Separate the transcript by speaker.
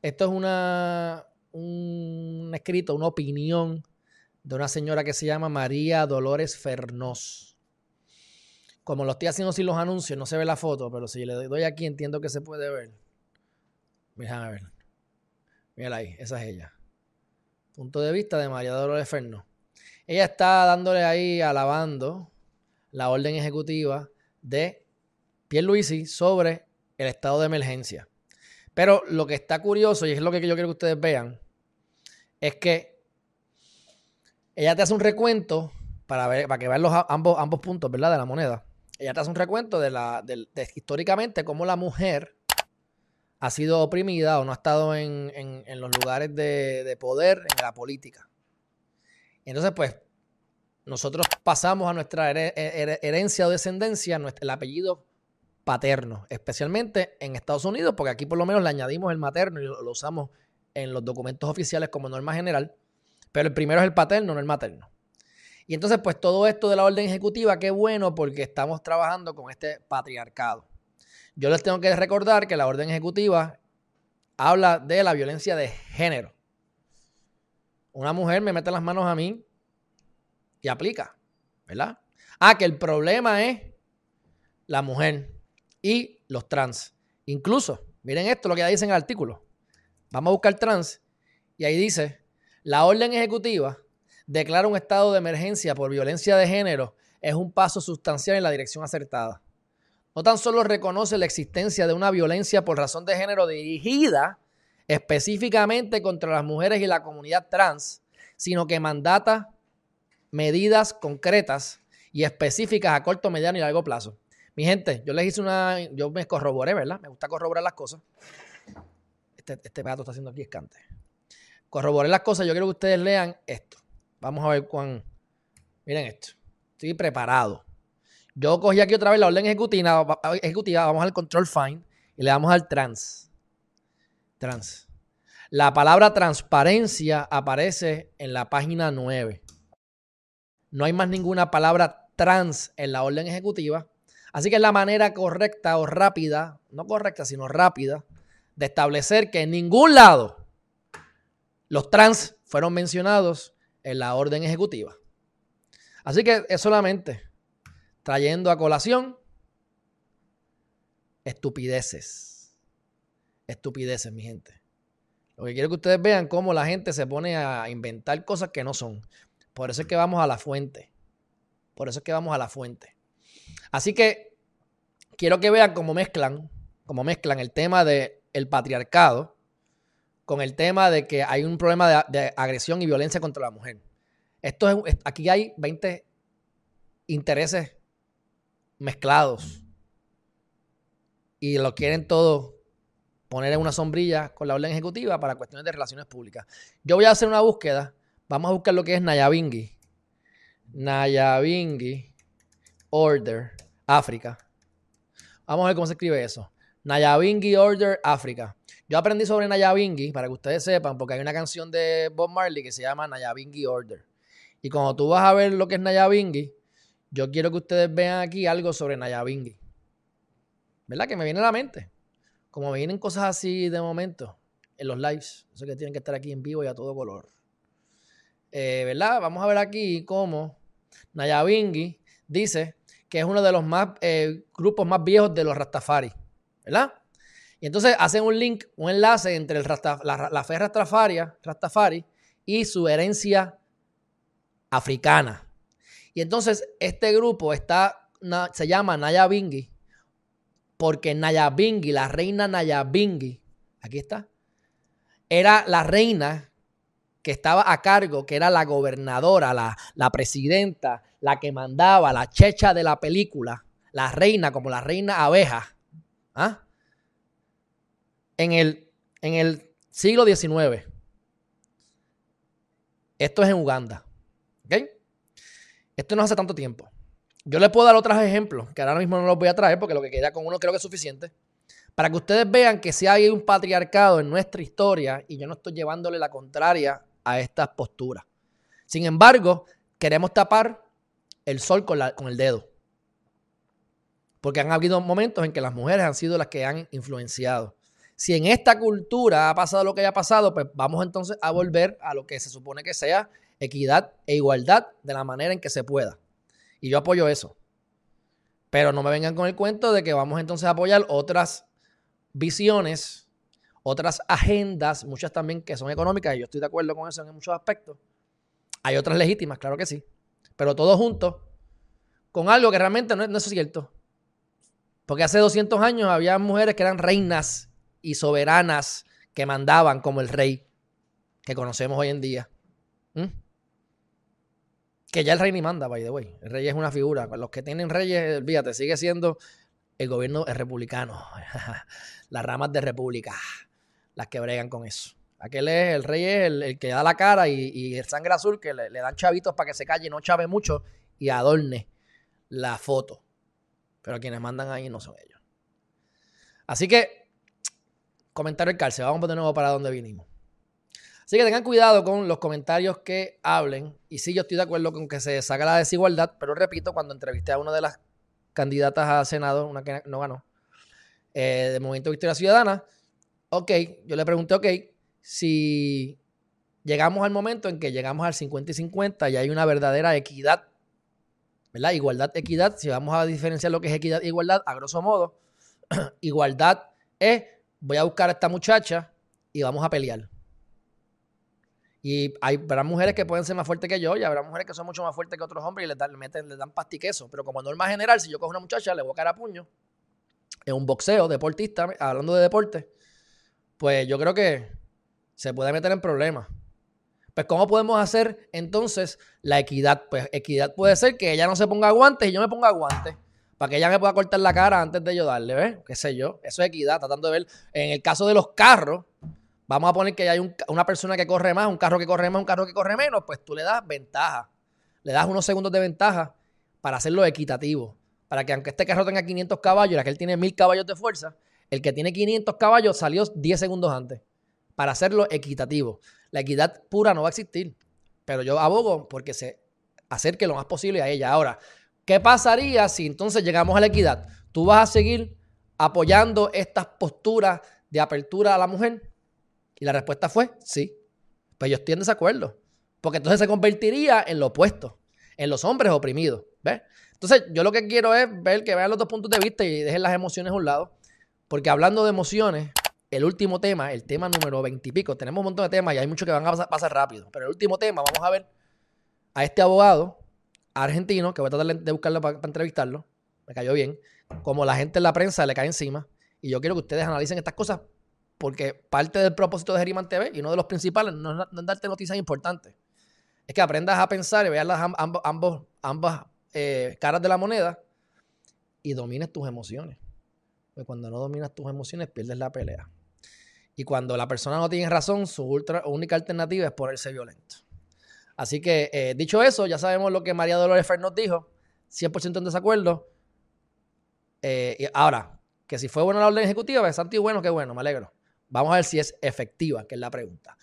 Speaker 1: Esto es una, un escrito, una opinión de una señora que se llama María Dolores Fernós. Como lo estoy haciendo sin los anuncios, no se ve la foto, pero si le doy aquí entiendo que se puede ver. A ver. Mira ahí, esa es ella. Punto de vista de María Dolores Fernós. Ella está dándole ahí, alabando la orden ejecutiva de Pierluisi sobre el estado de emergencia. Pero lo que está curioso, y es lo que yo quiero que ustedes vean, es que ella te hace un recuento para, ver, para que vean los, ambos, ambos puntos ¿verdad? de la moneda. Ella te hace un recuento de, la, históricamente cómo la mujer ha sido oprimida o no ha estado en, los lugares de, poder en la política. Entonces, pues, nosotros pasamos a nuestra herencia o descendencia el apellido paterno, especialmente en Estados Unidos, porque aquí por lo menos le añadimos el materno y lo usamos en los documentos oficiales como norma general, pero el primero es el paterno, no el materno. Y entonces, pues todo esto de la orden ejecutiva, qué bueno porque estamos trabajando con este patriarcado. Yo les tengo que recordar que la orden ejecutiva habla de la violencia de género. Una mujer me mete las manos a mí y aplica, ¿verdad? Ah, que el problema es la mujer y los trans. Incluso, miren esto, lo que dice en el artículo. Vamos a buscar trans y ahí dice, la orden ejecutiva declara un estado de emergencia por violencia de género es un paso sustancial en la dirección acertada. No tan solo reconoce la existencia de una violencia por razón de género dirigida específicamente contra las mujeres y la comunidad trans, sino que mandata medidas concretas y específicas a corto, mediano y largo plazo. Mi gente, yo les hice una, yo me corroboré, ¿verdad? Me gusta corroborar las cosas. Este, este, gato está haciendo aquí escante. Corroboré las cosas. Yo quiero que ustedes lean esto. Vamos a ver cuán. Miren esto. Estoy preparado. Yo cogí aquí otra vez la orden ejecutiva. ejecutiva vamos al control find y le damos al trans. Trans. La palabra transparencia aparece en la página 9. No hay más ninguna palabra trans en la orden ejecutiva. Así que es la manera correcta o rápida, no correcta, sino rápida, de establecer que en ningún lado los trans fueron mencionados en la orden ejecutiva. Así que es solamente trayendo a colación estupideces. Estupideces, mi gente. Lo que quiero que ustedes vean cómo la gente se pone a inventar cosas que no son. Por eso es que vamos a la fuente. Por eso es que vamos a la fuente. Así que quiero que vean cómo mezclan, cómo mezclan el tema de el patriarcado con el tema de que hay un problema de, agresión y violencia contra la mujer. Esto es, aquí hay 20 intereses mezclados y lo quieren todo poner en una sombrilla con la orden ejecutiva para cuestiones de relaciones públicas. Yo voy a hacer una búsqueda. Vamos a buscar lo que es Nayabingi. Nayabingi Order África. Vamos a ver cómo se escribe eso. Nayabingi Order África. Yo aprendí sobre Nayabingi, para que ustedes sepan, porque hay una canción de Bob Marley que se llama Nayabingi Order. Y cuando tú vas a ver lo que es Nayabingi, yo quiero que ustedes vean aquí algo sobre Nayabingi. ¿Verdad? Que me viene a la mente. Como me vienen cosas así de momento en los lives. Eso que tienen que estar aquí en vivo y a todo color. Eh, ¿Verdad? Vamos a ver aquí cómo Nayabingi dice que es uno de los más eh, grupos más viejos de los Rastafari. ¿verdad? Y entonces hacen un link, un enlace entre el la, fe Rastafari y su herencia africana. Y entonces este grupo está, se llama Nayabingi porque Nayabingi, la reina Nayabingi, aquí está, era la reina que estaba a cargo, que era la gobernadora, la, la presidenta, la que mandaba, la checha de la película, la reina como la reina abeja ¿Ah? En, el, en el siglo XIX. Esto es en Uganda. ¿Ok? Esto no hace tanto tiempo. Yo les puedo dar otros ejemplos, que ahora mismo no los voy a traer porque lo que queda con uno creo que es suficiente. Para que ustedes vean que si hay un patriarcado en nuestra historia y yo no estoy llevándole la contraria a estas posturas. Sin embargo, queremos tapar el sol con, con el dedo. Porque han habido momentos en que las mujeres han sido las que han influenciado. Si en esta cultura ha pasado lo que haya pasado, pues vamos entonces a volver a lo que se supone que sea equidad e igualdad de la manera en que se pueda. Y yo apoyo eso. Pero no me vengan con el cuento de que vamos entonces a apoyar otras visiones, otras agendas, muchas también que son económicas, y yo estoy de acuerdo con eso en muchos aspectos. Hay otras legítimas, claro que sí. Pero todos juntos, con algo que realmente no es, cierto. Porque hace 200 años había mujeres que eran reinas y soberanas que mandaban como el rey que conocemos hoy en día. Que ya el rey ni manda, by the way. El rey es una figura. Los que tienen reyes, fíjate, sigue siendo el gobierno es republicano. Las ramas de república, las que bregan con eso. Aquel es, el rey es el, que da la cara y, el sangre azul que le, dan chavitos para que se calle, no chave mucho y adorne la foto. Pero quienes mandan ahí no son ellos. Así que, comentario el cárcel. Vamos de nuevo para donde vinimos. Así que tengan cuidado con los comentarios que hablen. Y sí, yo estoy de acuerdo con que se saca la desigualdad, pero repito, cuando entrevisté a una de las candidatas a Senado, una que no ganó, eh, de Movimiento Victoria Ciudadana, ok, yo le pregunté, ok, si llegamos al momento en que llegamos al 50 y 50 y hay una verdadera equidad, ¿verdad? Igualdad, equidad, si vamos a diferenciar lo que es equidad e igualdad, a grosso modo, igualdad es, voy a buscar a esta muchacha y vamos a pelear. Y hay, habrá mujeres que pueden ser más fuertes que yo y habrá mujeres que son mucho más fuertes que otros hombres y les dan, meten, les dan pastiqueso. Pero como norma general, si yo cojo una muchacha, le voy a caer a puño en un boxeo, deportista, hablando de deporte, pues yo creo que se puede meter en problemas. Pues, ¿cómo podemos hacer entonces la equidad? Pues, equidad puede ser que ella no se ponga guantes y yo me ponga guantes. Para que ella me pueda cortar la cara antes de yo darle, ¿ves? ¿Qué sé yo? Eso es equidad, tratando de ver. En el caso de los carros, Vamos a poner que hay una persona que corre más, un carro que corre más, un carro que corre menos, pues tú le das ventaja. Le das unos segundos de ventaja para hacerlo equitativo. Para que aunque este carro tenga 500 caballos y aquel tiene 1000 caballos de fuerza, el que tiene 500 caballos salió 10 segundos antes. Para hacerlo equitativo. La equidad pura no va a existir. Pero yo abogo porque se acerque lo más posible a ella. Ahora, ¿qué pasaría si entonces llegamos a la equidad? ¿Tú vas a seguir apoyando estas posturas de apertura a la mujer? Y la respuesta fue sí. Pues yo estoy en desacuerdo. Porque entonces se convertiría en lo opuesto, en los hombres oprimidos. ¿Ves? Entonces, yo lo que quiero es ver que vean los dos puntos de vista y dejen las emociones a un lado. Porque hablando de emociones, el último tema, el tema número 20 y pico, tenemos un montón de temas y hay muchos que van a pasar, rápido. Pero el último tema, vamos a ver a este abogado argentino, que voy a tratar de buscarlo para, entrevistarlo, me cayó bien, como la gente en la prensa le cae encima. Y yo quiero que ustedes analicen estas cosas porque parte del propósito de Geriman TV y uno de los principales no es, darte noticias importantes. Es que aprendas a pensar y veas las ambas eh, caras de la moneda y domines tus emociones. Porque cuando no dominas tus emociones, pierdes la pelea. Y cuando la persona no tiene razón, su única alternativa es ponerse violento. Así que, eh, dicho eso, ya sabemos lo que María Dolores Fer nos dijo. 100% en desacuerdo. Eh, ahora, que si fue buena la orden ejecutiva, es y bueno, qué bueno, me alegro. Vamos a ver si es efectiva, que es la pregunta.